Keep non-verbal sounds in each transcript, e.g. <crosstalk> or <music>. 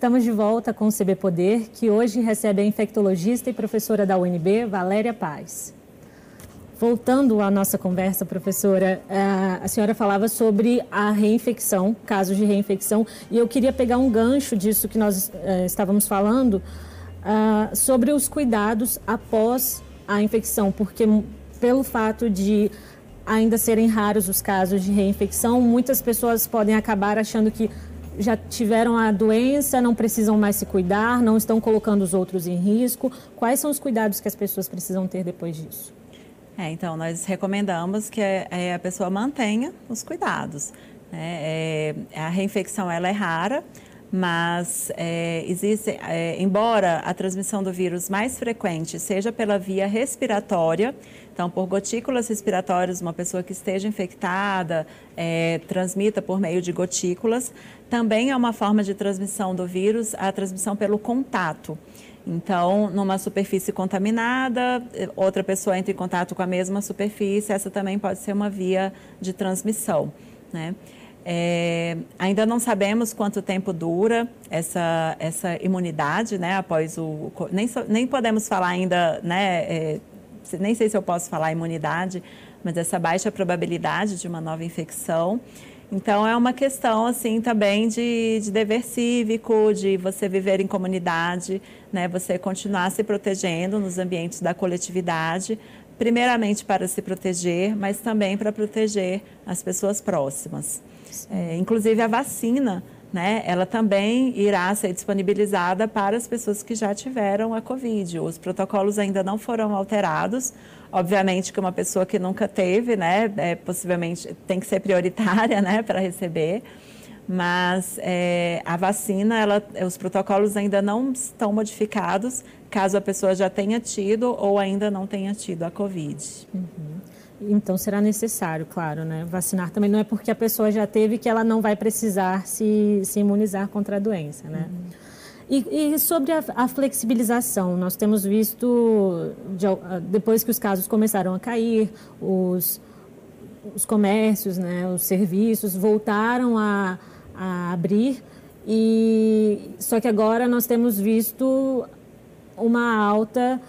estamos de volta com o CB Poder, que hoje recebe a infectologista e professora da UNB, Valéria Paz. Voltando à nossa conversa, professora, a senhora falava sobre a reinfecção, casos de reinfecção, e eu queria pegar um gancho disso que nós eh, estávamos falando, ah, sobre os cuidados após a infecção, porque pelo fato de ainda serem raros os casos de reinfecção, muitas pessoas podem acabar achando que já tiveram a doença, não precisam mais se cuidar, não estão colocando os outros em risco. Quais são os cuidados que as pessoas precisam ter depois disso? É, então, nós recomendamos que é, a pessoa mantenha os cuidados. Né? É, a reinfecção ela é rara, mas é, existe, é, embora a transmissão do vírus mais frequente seja pela via respiratória, então por gotículas respiratórias, uma pessoa que esteja infectada é, transmita por meio de gotículas, também é uma forma de transmissão do vírus a transmissão pelo contato. Então, numa superfície contaminada, outra pessoa entra em contato com a mesma superfície, essa também pode ser uma via de transmissão. Né? É, ainda não sabemos quanto tempo dura essa, essa imunidade, né? Após o. Nem, nem podemos falar ainda, né? É, nem sei se eu posso falar imunidade, mas essa baixa probabilidade de uma nova infecção. Então, é uma questão, assim, também de, de dever cívico, de você viver em comunidade, né? Você continuar se protegendo nos ambientes da coletividade, primeiramente para se proteger, mas também para proteger as pessoas próximas. É, inclusive, a vacina, né, ela também irá ser disponibilizada para as pessoas que já tiveram a Covid. Os protocolos ainda não foram alterados, Obviamente que uma pessoa que nunca teve, né, é, possivelmente tem que ser prioritária, né, <laughs> para receber. Mas é, a vacina, ela, os protocolos ainda não estão modificados, caso a pessoa já tenha tido ou ainda não tenha tido a Covid. Uhum. Então será necessário, claro, né? Vacinar também não é porque a pessoa já teve que ela não vai precisar se, se imunizar contra a doença, né? Uhum. E, e sobre a, a, flexibilização, nós temos visto, de, depois que os casos começaram a cair, os, os comércios, né, os serviços voltaram a, a abrir, e só que agora nós temos visto uma alta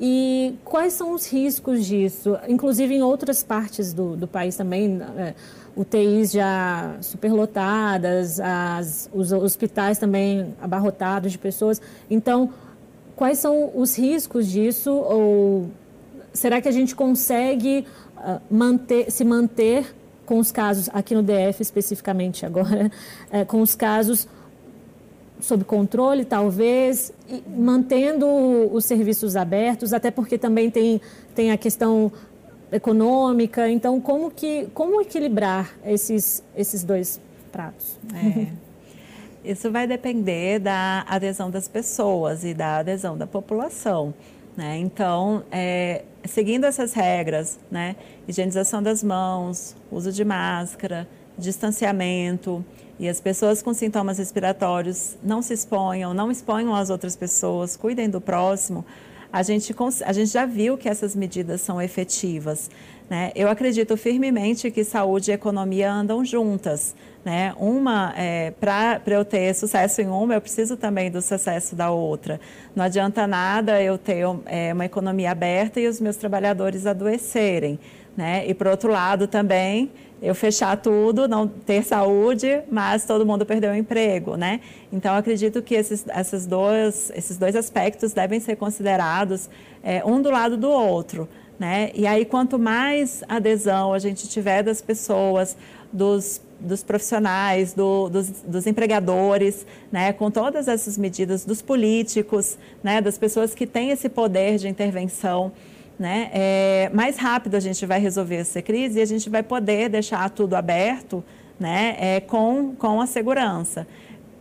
e quais são os riscos disso? Inclusive em outras partes do, do país também, é, UTIs já superlotadas, as, os hospitais também abarrotados de pessoas. Então, quais são os riscos disso? Ou será que a gente consegue uh, manter, se manter com os casos, aqui no DF especificamente agora, uh, <laughs> com os casos sob controle, talvez, mantendo os serviços abertos, até porque também tem, tem a questão econômica. Então, como, que, como equilibrar esses, esses dois pratos? É. Isso vai depender da adesão das pessoas e da adesão da população. Né? Então, é, seguindo essas regras, né? higienização das mãos, uso de máscara, distanciamento, e as pessoas com sintomas respiratórios não se exponham, não exponham as outras pessoas, cuidem do próximo, a gente, a gente já viu que essas medidas são efetivas. Né? Eu acredito firmemente que saúde e economia andam juntas. Né? Uma, é, para eu ter sucesso em uma, eu preciso também do sucesso da outra. Não adianta nada eu ter é, uma economia aberta e os meus trabalhadores adoecerem. Né? E, por outro lado, também eu fechar tudo, não ter saúde, mas todo mundo perdeu o emprego, né? Então, acredito que esses, esses, dois, esses dois aspectos devem ser considerados é, um do lado do outro, né? E aí, quanto mais adesão a gente tiver das pessoas, dos, dos profissionais, do, dos, dos, empregadores, né? Com todas essas medidas, dos políticos, né? Das pessoas que têm esse poder de intervenção, né? É, mais rápido a gente vai resolver essa crise e a gente vai poder deixar tudo aberto né? É, com, com a segurança.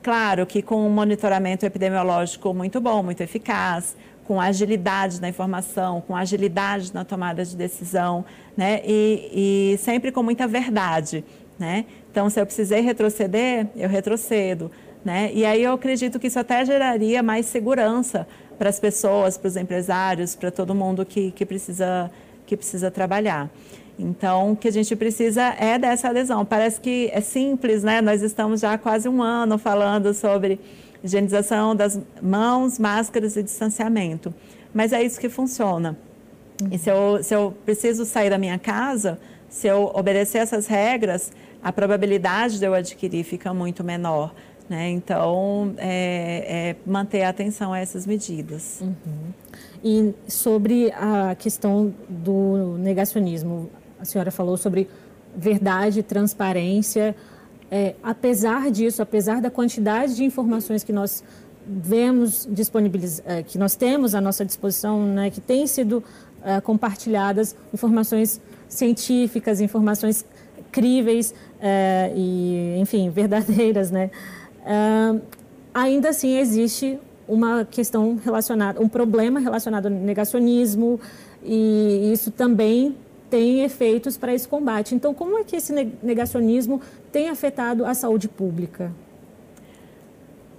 Claro que com um monitoramento epidemiológico muito bom, muito eficaz, com agilidade na informação, com agilidade na tomada de decisão, né? E, e sempre com muita verdade, né? Então, se eu precisei retroceder, eu retrocedo, né? E aí eu acredito que isso até geraria mais segurança para as pessoas, para os empresários, para todo mundo que, que, precisa, que precisa trabalhar. Então, o que a gente precisa é dessa adesão. Parece que é simples, né? Nós estamos já há quase um ano falando sobre higienização das mãos, máscaras e distanciamento. Mas é isso que funciona. E se eu, se eu preciso sair da minha casa, se eu obedecer essas regras, a probabilidade de eu adquirir fica muito menor. Né? Então, é, é manter a atenção a essas medidas. Uhum. E sobre a questão do negacionismo, a senhora falou sobre verdade, transparência. É, apesar disso, apesar da quantidade de informações que nós vemos disponibiliz... É, que nós temos à nossa disposição, né, que têm sido é, compartilhadas, informações científicas, informações críveis é, e, enfim, <laughs> verdadeiras, né? Ainda assim existe uma questão relacionada, um problema relacionado ao negacionismo e isso também tem efeitos para esse combate. Então, como é que esse negacionismo tem afetado a saúde pública?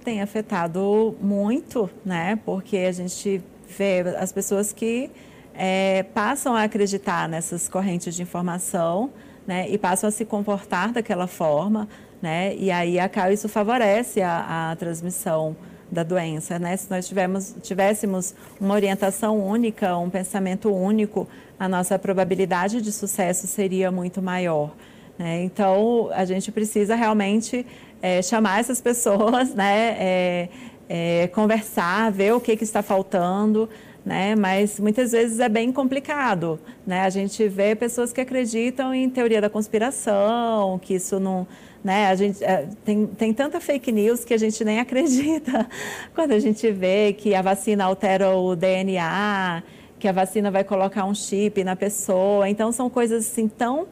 Tem afetado muito, né? Porque a gente vê as pessoas que é, passam a acreditar nessas correntes de informação, né? E passam a se comportar daquela forma, né? E aí acaba, isso favorece a, a transmissão da doença, né? Se nós tivemos, tivéssemos uma orientação única, um pensamento único, a nossa probabilidade de sucesso seria muito maior. Né? Então, a gente precisa realmente é, chamar essas pessoas, né? É, é, conversar, ver o que, que está faltando, né? Mas muitas vezes é bem complicado, né? A gente vê pessoas que acreditam em teoria da conspiração, que isso não né? A gente, é, tem, tem tanta fake news que a gente nem <laughs> acredita quando a gente vê que a vacina altera o DNA, que a vacina vai colocar um chip na pessoa. Então, são coisas assim tão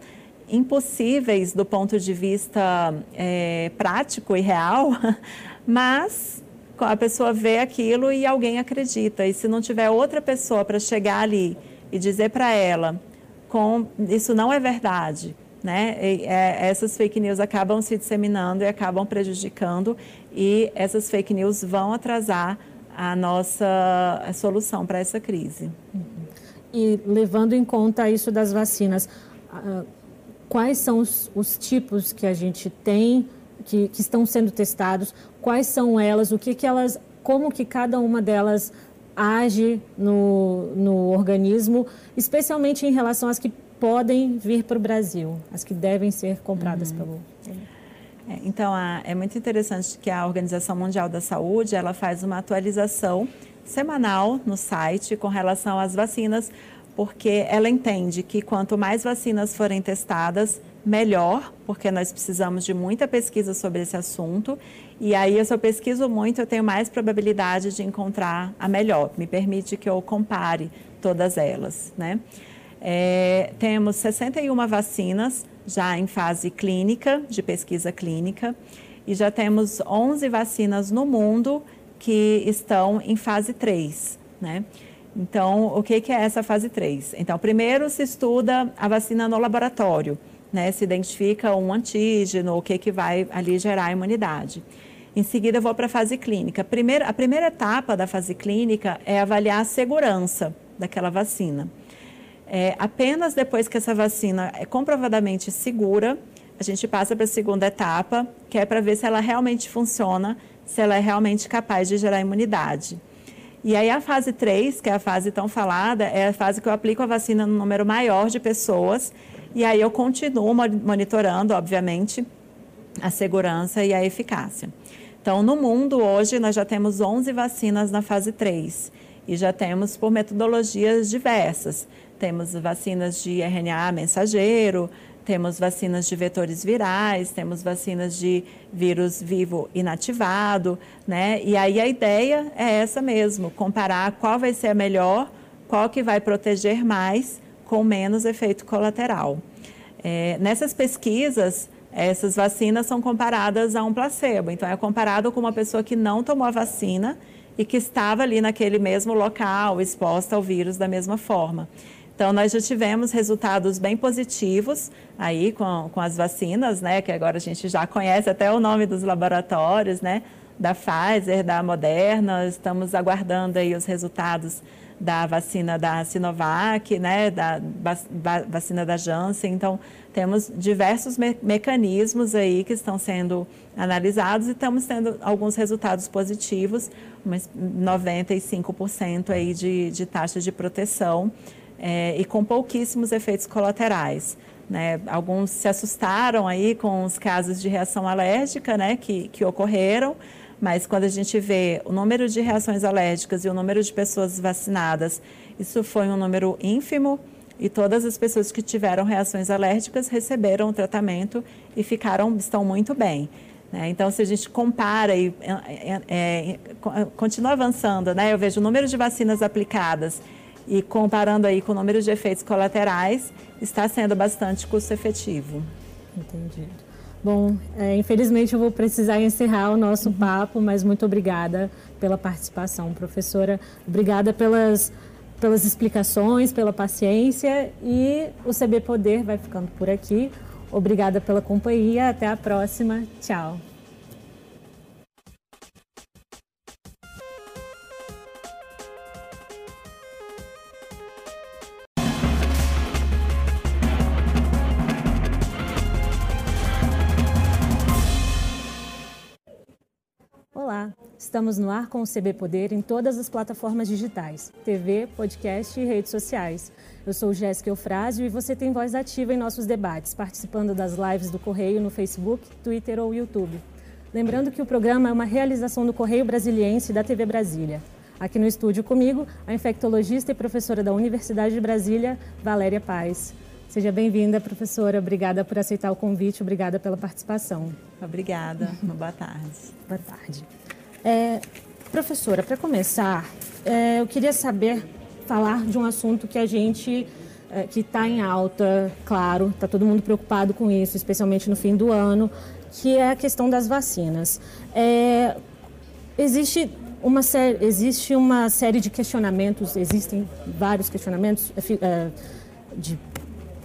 impossíveis do ponto de vista é, prático e real, <laughs> mas a pessoa vê aquilo e alguém acredita. E se não tiver outra pessoa para chegar ali e dizer para ela, com, isso não é verdade, né? E, é, essas fake news acabam se disseminando e acabam prejudicando e essas fake news vão atrasar a nossa a solução para essa crise. E levando em conta isso das vacinas, uh, quais são os, os, tipos que a gente tem que, que, estão sendo testados? Quais são elas? O que, que elas, como que cada uma delas age no, no organismo, especialmente em relação às que podem vir para o Brasil, as que devem ser compradas uhum. pelo. É, então, a, é muito interessante que a Organização Mundial da Saúde ela faz uma atualização semanal no site com relação às vacinas, porque ela entende que quanto mais vacinas forem testadas, melhor, porque nós precisamos de muita pesquisa sobre esse assunto. E aí, se eu pesquiso muito, eu tenho mais probabilidade de encontrar a melhor. Me permite que eu compare todas elas, né? É, temos 61 vacinas já em fase clínica, de pesquisa clínica, e já temos 11 vacinas no mundo que estão em fase 3, né? Então, o que, que é essa fase 3? Então, primeiro se estuda a vacina no laboratório, né? Se identifica um antígeno, o que, que vai ali gerar a imunidade. Em seguida, eu vou para a fase clínica. Primeiro, a primeira etapa da fase clínica é avaliar a segurança daquela vacina. É, apenas depois que essa vacina é comprovadamente segura, a gente passa para a segunda etapa, que é para ver se ela realmente funciona, se ela é realmente capaz de gerar imunidade. E aí a fase 3, que é a fase tão falada, é a fase que eu aplico a vacina no número maior de pessoas, e aí eu continuo monitorando, obviamente, a segurança e a eficácia. Então, no mundo hoje, nós já temos 11 vacinas na fase 3 e já temos por metodologias diversas. Temos vacinas de RNA mensageiro, temos vacinas de vetores virais, temos vacinas de vírus vivo inativado, né? E aí a ideia é essa mesmo, comparar qual vai ser a melhor, qual que vai proteger mais com menos efeito colateral. É, nessas pesquisas, essas vacinas são comparadas a um placebo. Então, é comparado com uma pessoa que não tomou a vacina e que estava ali naquele mesmo local, exposta ao vírus da mesma forma. Então, nós já tivemos resultados bem positivos aí com, com as vacinas, né? Que agora a gente já conhece até o nome dos laboratórios, né? Da Pfizer, da Moderna. Estamos aguardando aí os resultados da vacina da Sinovac, né, da vacina da Janssen. Então, temos diversos me mecanismos aí que estão sendo analisados e estamos tendo alguns resultados positivos, mas 95% aí de, de taxa de proteção é, e com pouquíssimos efeitos colaterais. Né? Alguns se assustaram aí com os casos de reação alérgica né, que, que ocorreram, mas quando a gente vê o número de reações alérgicas e o número de pessoas vacinadas, isso foi um número ínfimo e todas as pessoas que tiveram reações alérgicas receberam o tratamento e ficaram, estão muito bem. Né? Então, se a gente compara e é, é, continua avançando, né? eu vejo o número de vacinas aplicadas e comparando aí com o número de efeitos colaterais, está sendo bastante custo efetivo. Entendido. Bom, é, infelizmente eu vou precisar encerrar o nosso papo, mas muito obrigada pela participação, professora. Obrigada pelas, pelas explicações, pela paciência e o CB Poder vai ficando por aqui. Obrigada pela companhia. Até a próxima. Tchau. Olá, estamos no ar com o CB Poder em todas as plataformas digitais, TV, podcast e redes sociais. Eu sou Jéssica Eufrásio e você tem voz ativa em nossos debates, participando das lives do Correio no Facebook, Twitter ou YouTube. Lembrando que o programa é uma realização do Correio Brasiliense e da TV Brasília. Aqui no estúdio comigo, a infectologista e professora da Universidade de Brasília, Valéria Paz. Seja bem-vinda, professora. Obrigada por aceitar o convite, obrigada pela participação. Obrigada. Boa tarde. Boa tarde. É, professora, para começar, é, eu queria saber, falar de um assunto que a gente, é, que está em alta, claro, está todo mundo preocupado com isso, especialmente no fim do ano, que é a questão das vacinas. É, existe uma série, existe uma série de questionamentos, existem vários questionamentos é, é, de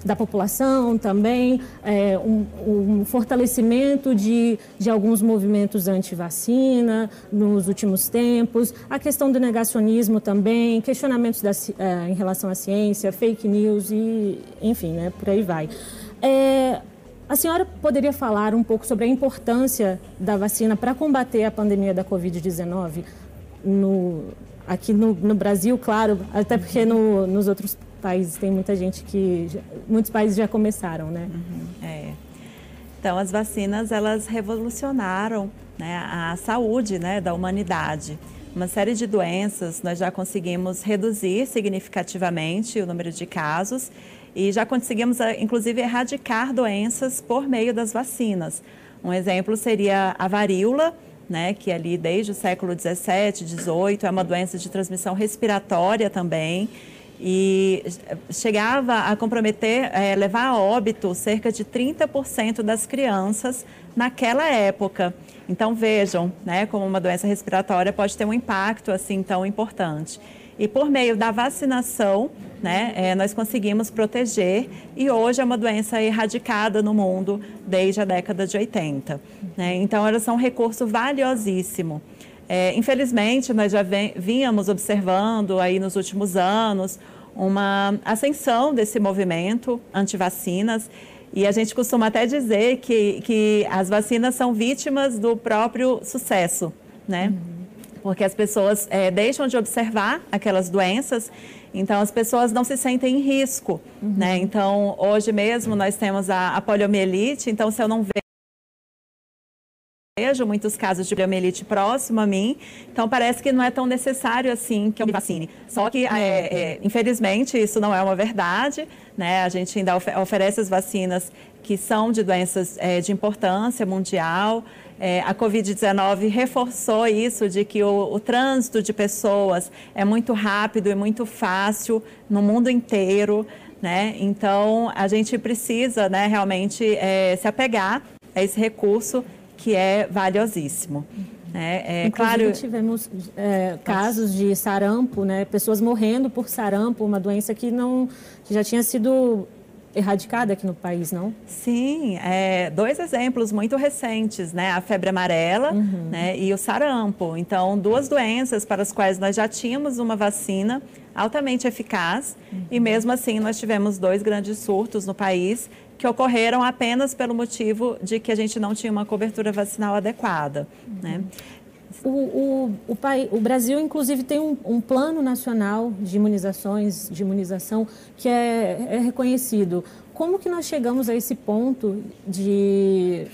da população também, é, um, um, fortalecimento de, de alguns movimentos anti-vacina nos últimos tempos, a questão do negacionismo também, questionamentos da, é, em relação à ciência, fake news e, enfim, né, por aí vai. É, a senhora poderia falar um pouco sobre a importância da vacina para combater a pandemia da Covid-19 no, aqui no, no, Brasil, claro, até porque no, nos outros países tem muita gente que muitos países já começaram, né? Uhum, é. Então as vacinas elas revolucionaram né, a saúde né, da humanidade. Uma série de doenças nós já conseguimos reduzir significativamente o número de casos e já conseguimos inclusive erradicar doenças por meio das vacinas. Um exemplo seria a varíola, né, que ali desde o século 17, 18 é uma doença de transmissão respiratória também e chegava a comprometer, é, levar a óbito cerca de 30% das crianças naquela época. Então vejam, né, como uma doença respiratória pode ter um impacto assim tão importante. E por meio da vacinação, né, é, nós conseguimos proteger e hoje é uma doença erradicada no mundo desde a década de 80. Né? Então elas são um recurso valiosíssimo. É, infelizmente, nós já vínhamos observando aí nos últimos anos uma ascensão desse movimento anti-vacinas e a gente costuma até dizer que, que as vacinas são vítimas do próprio sucesso, né? Uhum. Porque as pessoas é, deixam de observar aquelas doenças, então as pessoas não se sentem em risco, uhum. né? Então, hoje mesmo nós temos a, a poliomielite, então se eu não ver vejo muitos casos de poliomielite próximo a mim, então parece que não é tão necessário assim que eu me vacine. Só que, é, é, infelizmente, isso não é uma verdade, né? A gente ainda oferece as vacinas que são de doenças é, de importância mundial. É, a Covid-19 reforçou isso de que o, o, trânsito de pessoas é muito rápido e muito fácil no mundo inteiro, né? Então, a gente precisa né, realmente é, se apegar a esse recurso que é valiosíssimo. É, é claro. tivemos é, casos de sarampo, né? Pessoas morrendo por sarampo, uma doença que não que já tinha sido erradicada aqui no país, não? Sim, é, dois exemplos muito recentes, né? A febre amarela uhum. né? e o sarampo. Então, duas doenças para as quais nós já tínhamos uma vacina altamente eficaz uhum. e mesmo assim nós tivemos dois grandes surtos no país que ocorreram apenas pelo motivo de que a gente não tinha uma cobertura vacinal adequada. Né? O, o, o, o, Brasil, inclusive, tem um, um, plano nacional de imunizações, de imunização, que é, é, reconhecido. Como que nós chegamos a esse ponto de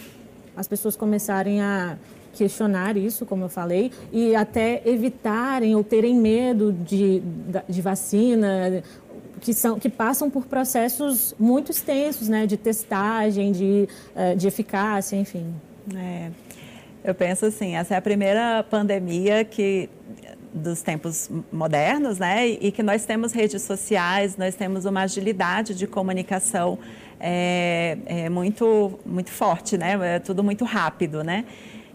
as pessoas começarem a questionar isso, como eu falei, e até evitarem ou terem medo de, de vacina, que, são, que passam por processos muito extensos, né, de testagem, de, eh, de eficácia, enfim. É, eu penso assim, essa é a primeira pandemia que dos tempos modernos, né, e que nós temos redes sociais, nós temos uma agilidade de comunicação é, é muito muito forte, né, é tudo muito rápido, né.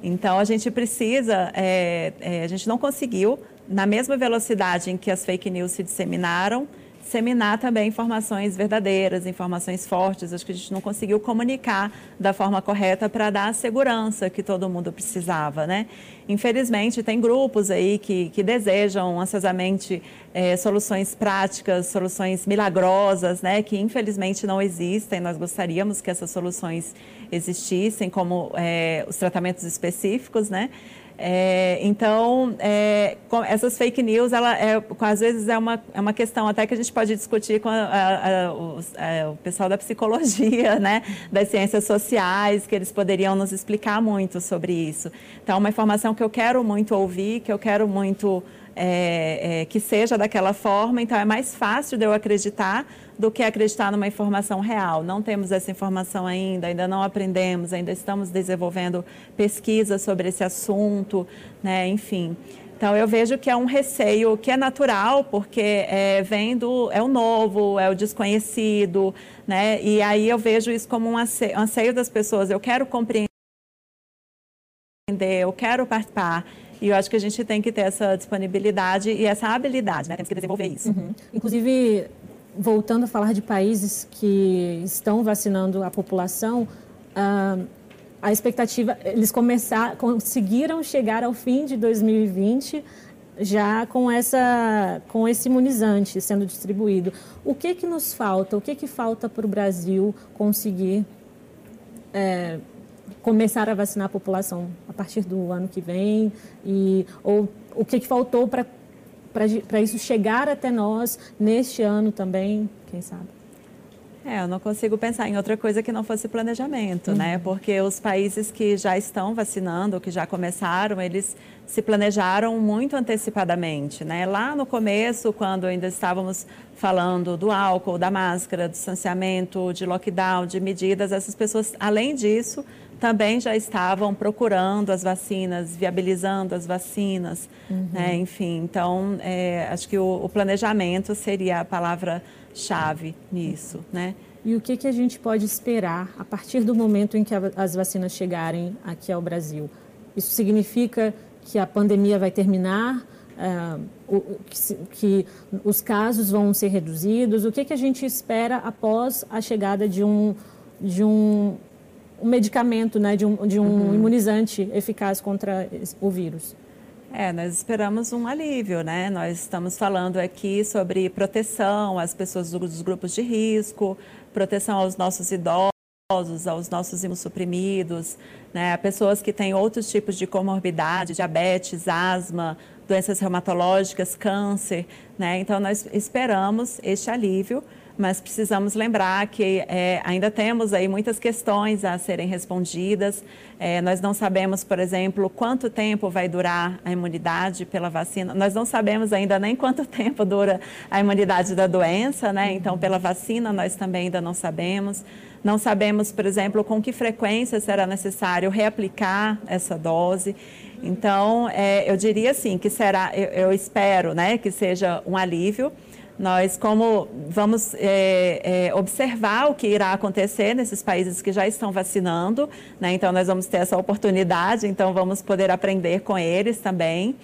Então a gente precisa, é, é, a gente não conseguiu na mesma velocidade em que as fake news se disseminaram disseminar também informações verdadeiras, informações fortes. Acho que a gente não conseguiu comunicar da forma correta para dar a segurança que todo mundo precisava, né? Infelizmente, tem grupos aí que, que desejam ansiosamente é, soluções práticas, soluções milagrosas, né? Que infelizmente não existem. Nós gostaríamos que essas soluções existissem, como é, os tratamentos específicos, né? É, então, é, essas fake news, ela é, às vezes é uma, é uma questão até que a gente pode discutir com a, a, a, é, o, pessoal da psicologia, <laughs> né, das ciências sociais, que eles poderiam nos explicar muito sobre isso. Então, é uma informação que eu quero muito ouvir, que eu quero muito é, é, que seja daquela forma, então é mais fácil de eu acreditar do que acreditar numa informação real. Não temos essa informação ainda, ainda não aprendemos, ainda estamos desenvolvendo pesquisas sobre esse assunto, né? enfim. Então eu vejo que é um receio que é natural, porque é, vem do é o novo, é o desconhecido, né? E aí eu vejo isso como um anseio, anseio das pessoas. Eu quero compreender, eu quero participar. E eu acho que a gente tem que ter essa disponibilidade e essa habilidade, né? Temos que desenvolver isso. Uhum. Inclusive, voltando a falar de países que estão vacinando a população, ah, a expectativa, eles começar, conseguiram chegar ao fim de 2020 já com essa com esse imunizante sendo distribuído. O que que nos falta? O que que falta para o Brasil conseguir é, começar a vacinar a população a partir do ano que vem e ou o que, que faltou para para isso chegar até nós neste ano também, quem sabe? É, eu não consigo pensar em outra coisa que não fosse planejamento, né? uhum. né? Porque os países que já estão vacinando, que já começaram, eles se planejaram muito antecipadamente, né? Lá no começo, quando ainda estávamos falando do álcool, da máscara, do distanciamento, de lockdown, de medidas, essas pessoas, além disso, também já estavam procurando as vacinas, viabilizando as vacinas, uhum. né? enfim. Então, é, acho que o, o, planejamento seria a palavra-chave nisso, né? E o que, que a gente pode esperar a partir do momento em que a, as vacinas chegarem aqui ao Brasil? Isso significa que a pandemia vai terminar? Uh, o, que, que, os casos vão ser reduzidos? O que, que a gente espera após a chegada de um, de um um medicamento, né, de um, de um uhum. imunizante eficaz contra o vírus. É, nós esperamos um alívio, né? Nós estamos falando aqui sobre proteção às pessoas dos grupos de risco, proteção aos nossos idosos, aos nossos imunossuprimidos, né? Pessoas que têm outros tipos de comorbidade, diabetes, asma, doenças reumatológicas, câncer, né? Então nós esperamos este alívio mas precisamos lembrar que é, ainda temos aí muitas questões a serem respondidas. É, nós não sabemos, por exemplo, quanto tempo vai durar a imunidade pela vacina. Nós não sabemos ainda nem quanto <laughs> tempo dura a imunidade da doença, né? Então, pela vacina, nós também ainda não sabemos. Não sabemos, por exemplo, com que frequência será necessário reaplicar essa dose. Então, é, eu diria assim que será, eu, eu espero, né, que seja um alívio nós, como vamos é, é, observar o que irá acontecer nesses países que já estão vacinando, né? então nós vamos ter essa oportunidade, então vamos poder aprender com eles também.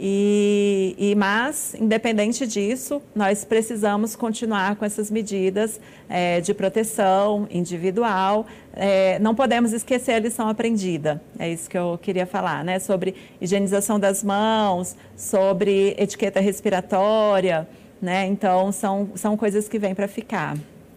E, e, mas, independente disso, nós precisamos continuar com essas medidas é, de proteção individual. É, não podemos esquecer a lição aprendida. É isso que eu queria falar, né? Sobre higienização das mãos, sobre etiqueta respiratória, né? Então, são, são coisas que vêm para ficar.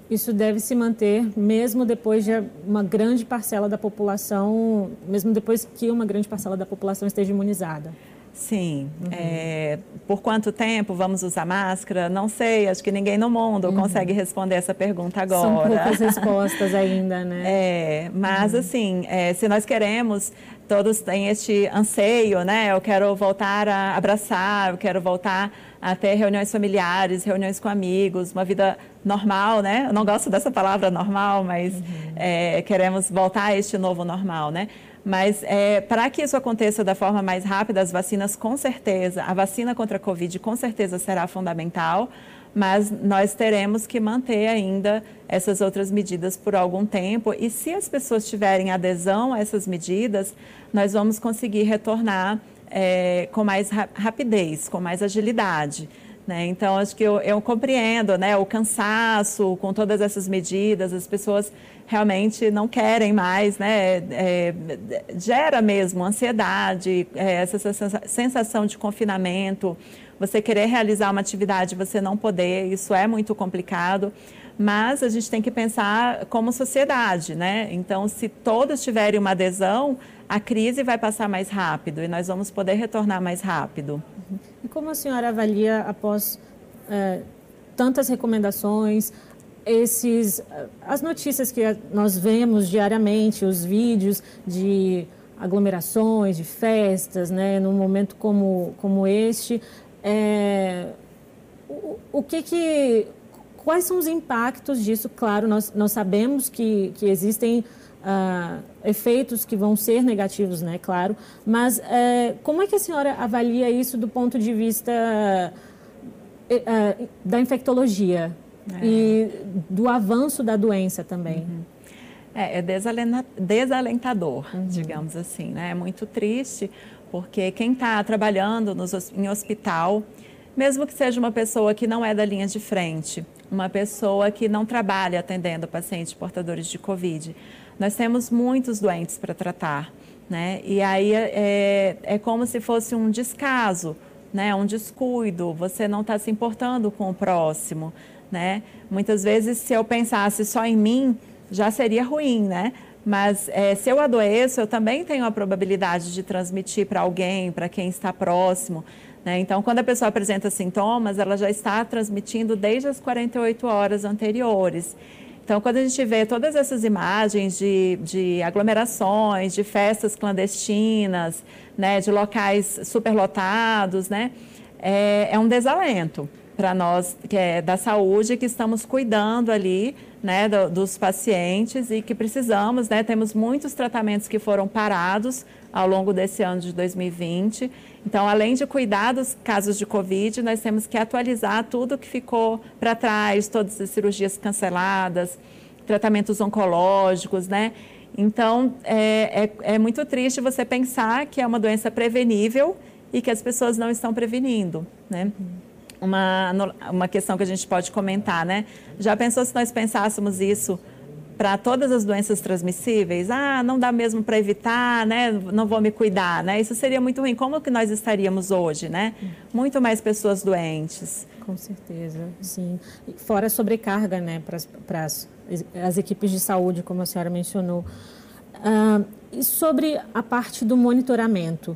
Isso deve se manter mesmo depois de uma grande parcela da população, mesmo depois que uma grande parcela da população esteja imunizada. Sim. Uhum. É, por quanto tempo vamos usar máscara? Não sei, acho que ninguém no mundo uhum. consegue responder essa pergunta agora. São poucas <laughs> respostas ainda, né? É, mas uhum. assim, é, se nós queremos, todos têm este anseio, né? Eu quero voltar a abraçar, eu quero voltar a ter reuniões familiares, reuniões com amigos, uma vida normal, né? Eu não gosto dessa palavra normal, mas uhum. é, queremos voltar a este novo normal, né? Mas é, para que isso aconteça da forma mais rápida, as vacinas com certeza, a vacina contra a Covid com certeza será fundamental, mas nós teremos que manter ainda essas outras medidas por algum tempo. E se as pessoas tiverem adesão a essas medidas, nós vamos conseguir retornar é, com mais rapidez, com mais agilidade. Né? Então, acho que eu, eu, compreendo né, o cansaço com todas essas medidas, as pessoas realmente não querem mais, né? É, gera mesmo ansiedade, é, essa sensação de confinamento, você querer realizar uma atividade, você não poder, isso é muito complicado. Mas a gente tem que pensar como sociedade, né? Então, se todos tiverem uma adesão, a crise vai passar mais rápido e nós vamos poder retornar mais rápido. E como a senhora avalia após é, tantas recomendações, esses, as notícias que nós vemos diariamente, os vídeos de aglomerações, de festas, né, num momento como, como este, é, o, o que que, quais são os impactos disso? Claro, nós, nós sabemos que, que existem uh, efeitos que vão ser negativos, né, claro, mas é, como é que a senhora avalia isso do ponto de vista uh, da infectologia? É. E do avanço da doença também. Uhum. É, é desalentador, uhum. digamos assim, né? É muito triste, porque quem está trabalhando nos, em hospital, mesmo que seja uma pessoa que não é da linha de frente, uma pessoa que não trabalha atendendo pacientes portadores de Covid, nós temos muitos doentes para tratar, né? E aí é, é como se fosse um descaso, né? Um descuido, você não está se importando com o próximo, né? Muitas vezes, se eu pensasse só em mim, já seria ruim, né? Mas é, se eu adoeço, eu também tenho a probabilidade de transmitir para alguém, para quem está próximo. Né? Então, quando a pessoa apresenta sintomas, ela já está transmitindo desde as 48 horas anteriores. Então, quando a gente vê todas essas imagens de, de aglomerações, de festas clandestinas, né, de locais superlotados, né, é, é um desalento para nós que é da saúde que estamos cuidando ali né, do, dos pacientes e que precisamos, né, temos muitos tratamentos que foram parados ao longo desse ano de 2020. Então, além de cuidar dos casos de Covid, nós temos que atualizar tudo que ficou para trás, todas as cirurgias canceladas, tratamentos oncológicos, né? Então, é, é, é muito triste você pensar que é uma doença prevenível e que as pessoas não estão prevenindo, né? Uma, uma questão que a gente pode comentar, né? Já pensou se nós pensássemos isso para todas as doenças transmissíveis? Ah, não dá mesmo para evitar, né? Não vou me cuidar, né? Isso seria muito ruim. Como que nós estaríamos hoje, né? Muito mais pessoas doentes. Com certeza, sim. Fora a sobrecarga, né? Para as equipes de saúde, como a senhora mencionou. Ah, e sobre a parte do monitoramento,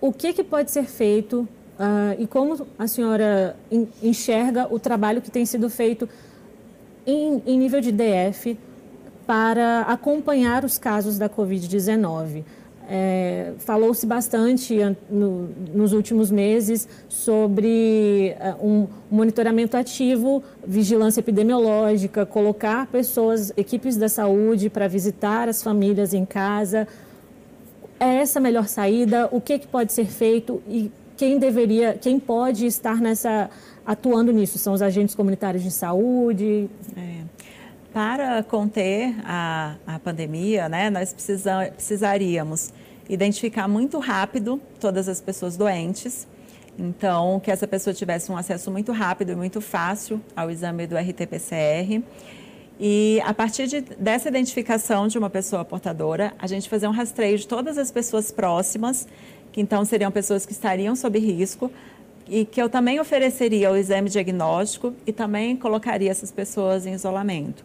o que, que pode ser feito Uh, e como a senhora enxerga o trabalho que tem sido feito em, em nível de DF para acompanhar os casos da Covid-19? É, Falou-se bastante no, nos últimos meses sobre uh, um monitoramento ativo, vigilância epidemiológica, colocar pessoas, equipes da saúde para visitar as famílias em casa. É essa a melhor saída? O que, que pode ser feito e quem deveria, quem pode estar nessa atuando nisso? São os agentes comunitários de saúde? É. Para conter a, a pandemia, né, nós precisam, precisaríamos identificar muito rápido todas as pessoas doentes. Então, que essa pessoa tivesse um acesso muito rápido e muito fácil ao exame do RT-PCR. E a partir de, dessa identificação de uma pessoa portadora, a gente fazer um rastreio de todas as pessoas próximas, que então seriam pessoas que estariam sob risco, e que eu também ofereceria o exame diagnóstico e também colocaria essas pessoas em isolamento.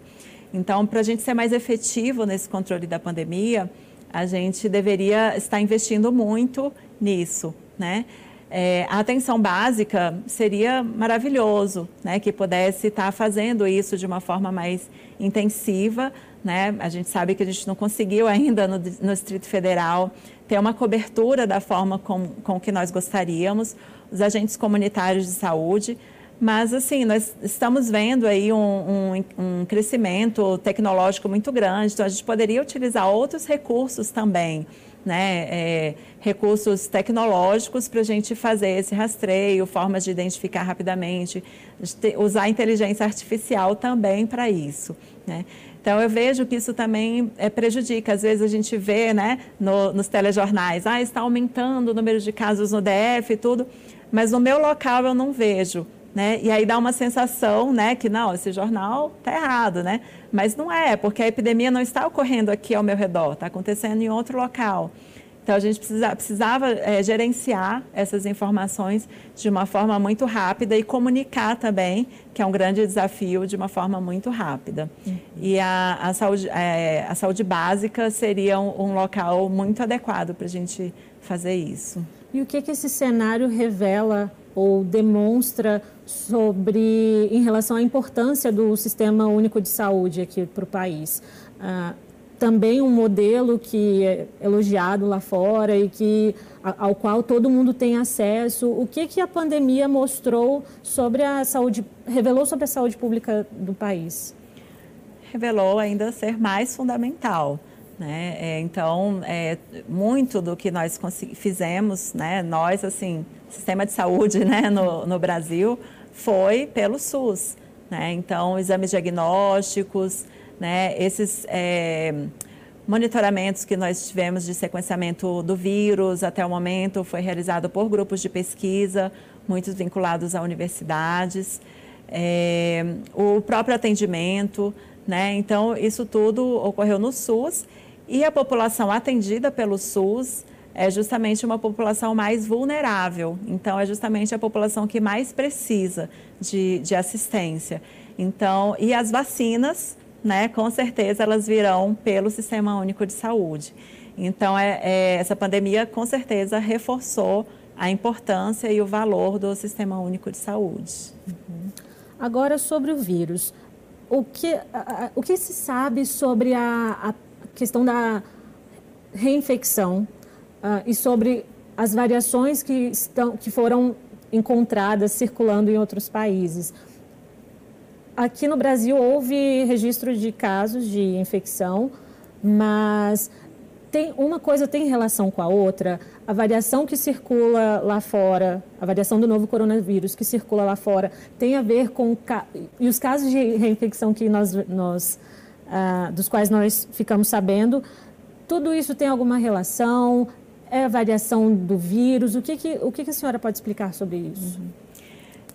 Então, para a gente ser mais efetivo nesse controle da pandemia, a gente deveria estar investindo muito nisso, né? É, a atenção básica seria maravilhoso, né, que pudesse estar fazendo isso de uma forma mais intensiva, né? A gente sabe que a gente não conseguiu ainda no, no Distrito Federal ter uma cobertura da forma com, com que nós gostaríamos, os agentes comunitários de saúde, mas, assim, nós estamos vendo aí um, um, um, crescimento tecnológico muito grande, então a gente poderia utilizar outros recursos também, né? É, recursos tecnológicos para a gente fazer esse rastreio, formas de identificar rapidamente, usar inteligência artificial também para isso, né? Então, eu vejo que isso também é, prejudica. Às vezes a gente vê né, no, nos telejornais, ah, está aumentando o número de casos no DF e tudo, mas no meu local eu não vejo. Né? E aí dá uma sensação, né, que não, esse jornal está errado, né? Mas não é, porque a epidemia não está ocorrendo aqui ao meu redor, está acontecendo em outro local. Então a gente precisa, precisava é, gerenciar essas informações de uma forma muito rápida e comunicar também, que é um grande desafio, de uma forma muito rápida. Uhum. E a, a, saúde, é, a saúde básica seria um, um local muito adequado para a gente fazer isso. E o que, que esse cenário revela ou demonstra sobre em relação à importância do sistema único de saúde aqui para o país. Ah, também um modelo que é elogiado lá fora e que ao qual todo mundo tem acesso. O que que a pandemia mostrou sobre a saúde, revelou sobre a saúde pública do país? Revelou ainda ser mais fundamental. Né? É, então, é, muito do que nós fizemos, né, nós, assim, sistema de saúde <laughs> né, no, no Brasil, foi pelo SUS. Né? Então, exames diagnósticos, né, esses é, monitoramentos que nós tivemos de sequenciamento do vírus até o momento foi realizado por grupos de pesquisa, muitos vinculados a universidades, é, o próprio atendimento, né? Então, isso tudo ocorreu no SUS e a população atendida pelo SUS é justamente uma população mais vulnerável. Então, é justamente a população que mais precisa de, de assistência. Então, e as vacinas, né, com certeza elas virão pelo Sistema Único de Saúde. Então, é, é, essa pandemia, com certeza, reforçou a importância e o valor do Sistema Único de Saúde. Uhum. Agora, sobre o vírus. O que, o que se sabe sobre a, a questão da reinfecção uh, e sobre as variações que, estão, que foram encontradas circulando em outros países. Aqui no Brasil houve registro de casos de infecção, mas tem uma coisa tem relação com a outra. A variação que circula lá fora, a variação do novo coronavírus que circula lá fora, tem a ver com e os casos de reinfecção que nós, nós ah, dos quais nós ficamos sabendo. Tudo isso tem alguma relação? É a variação do vírus? O que, que, o que, que a senhora pode explicar sobre isso? Uhum.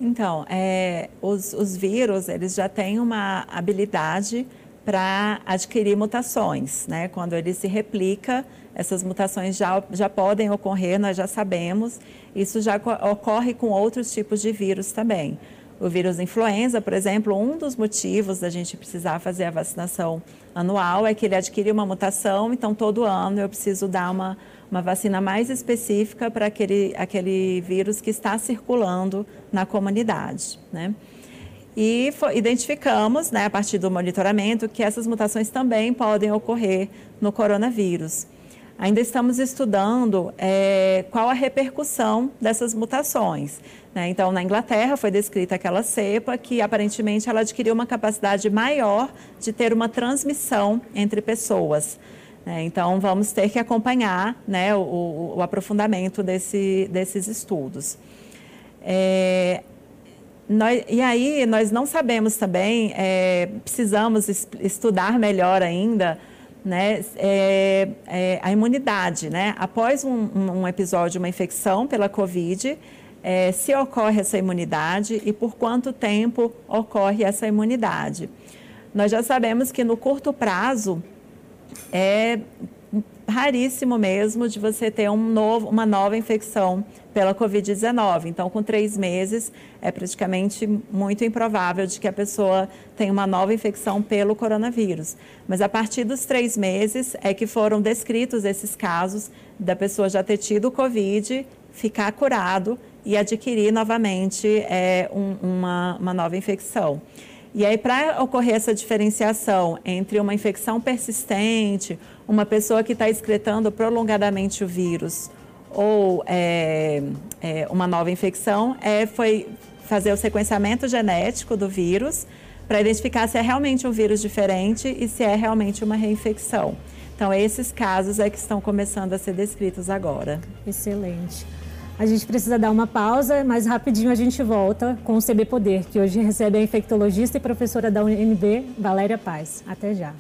Então, é, os, os vírus, eles já têm uma habilidade para adquirir mutações, né? Quando ele se replica, essas mutações já, já podem ocorrer, nós já sabemos. Isso já ocorre com outros tipos de vírus também o vírus influenza, por exemplo, um dos motivos da gente precisar fazer a vacinação anual é que ele adquire uma mutação, então todo ano eu preciso dar uma, uma vacina mais específica para aquele, aquele vírus que está circulando na comunidade. Né? E foi, identificamos, né, a partir do monitoramento, que essas mutações também podem ocorrer no coronavírus. Ainda estamos estudando é, qual a repercussão dessas mutações. Né? Então, na Inglaterra foi descrita aquela cepa que aparentemente ela adquiriu uma capacidade maior de ter uma transmissão entre pessoas. Né? Então, vamos ter que acompanhar né, o, o, aprofundamento desse, desses estudos. É, nós, e aí, nós não sabemos também, é, precisamos estudar melhor ainda né, é, é, a imunidade, né? Após um, um, episódio, uma infecção pela Covid, é, se ocorre essa imunidade e por quanto tempo ocorre essa imunidade. Nós já sabemos que no curto prazo é raríssimo mesmo de você ter um novo, uma nova infecção pela Covid-19. Então, com três meses, é praticamente muito improvável de que a pessoa tenha uma nova infecção pelo coronavírus. Mas a partir dos três meses é que foram descritos esses casos da pessoa já ter tido Covid, ficar curado e adquirir novamente é, um, uma, uma nova infecção. E aí, para ocorrer essa diferenciação entre uma infecção persistente, uma pessoa que está excretando prolongadamente o vírus ou é, é, uma nova infecção, é, foi fazer o sequenciamento genético do vírus para identificar se é realmente um vírus diferente e se é realmente uma reinfecção. Então, esses casos é que estão começando a ser descritos agora. Excelente. A gente precisa dar uma pausa, mas rapidinho a gente volta com o CB Poder, que hoje recebe a infectologista e professora da UNB, Valéria Paz. Até já.